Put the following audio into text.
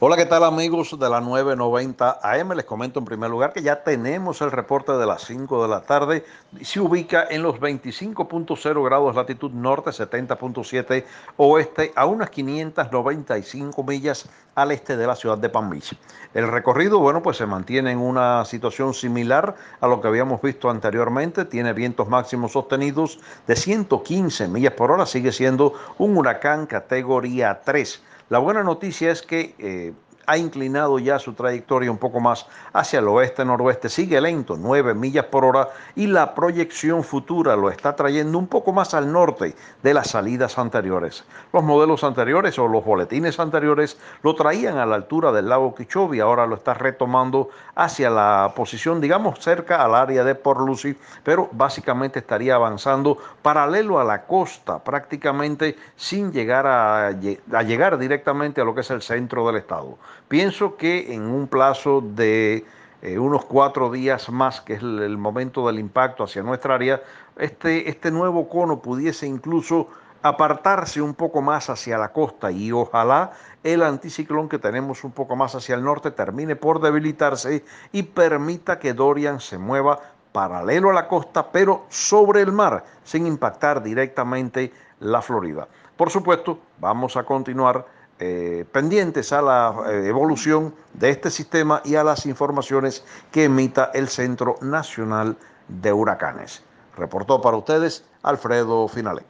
Hola, ¿qué tal amigos de la 990 AM? Les comento en primer lugar que ya tenemos el reporte de las 5 de la tarde. Se ubica en los 25.0 grados latitud norte, 70.7 oeste, a unas 595 millas al este de la ciudad de Palm Beach. El recorrido, bueno, pues se mantiene en una situación similar a lo que habíamos visto anteriormente. Tiene vientos máximos sostenidos de 115 millas por hora. Sigue siendo un huracán categoría 3. La buena noticia es que eh, ha inclinado ya su trayectoria un poco más hacia el oeste-noroeste, sigue lento, 9 millas por hora, y la proyección futura lo está trayendo un poco más al norte de las salidas anteriores. Los modelos anteriores o los boletines anteriores lo traían a la altura del lago Kichobi, ahora lo está retomando hacia la posición, digamos, cerca al área de Port Lucie, pero básicamente estaría avanzando paralelo a la costa, prácticamente sin llegar a llegar directamente a lo que es el centro del estado. Pienso que en un plazo de eh, unos cuatro días más, que es el, momento del impacto hacia nuestra área, este, este nuevo cono pudiese incluso apartarse un poco más hacia la costa y ojalá el anticiclón que tenemos un poco más hacia el norte termine por debilitarse y permita que Dorian se mueva paralelo a la costa, pero sobre el mar, sin impactar directamente la Florida. Por supuesto, vamos a continuar eh, pendientes a la eh, evolución de este sistema y a las informaciones que emita el Centro Nacional de Huracanes. Reportó para ustedes Alfredo Finale.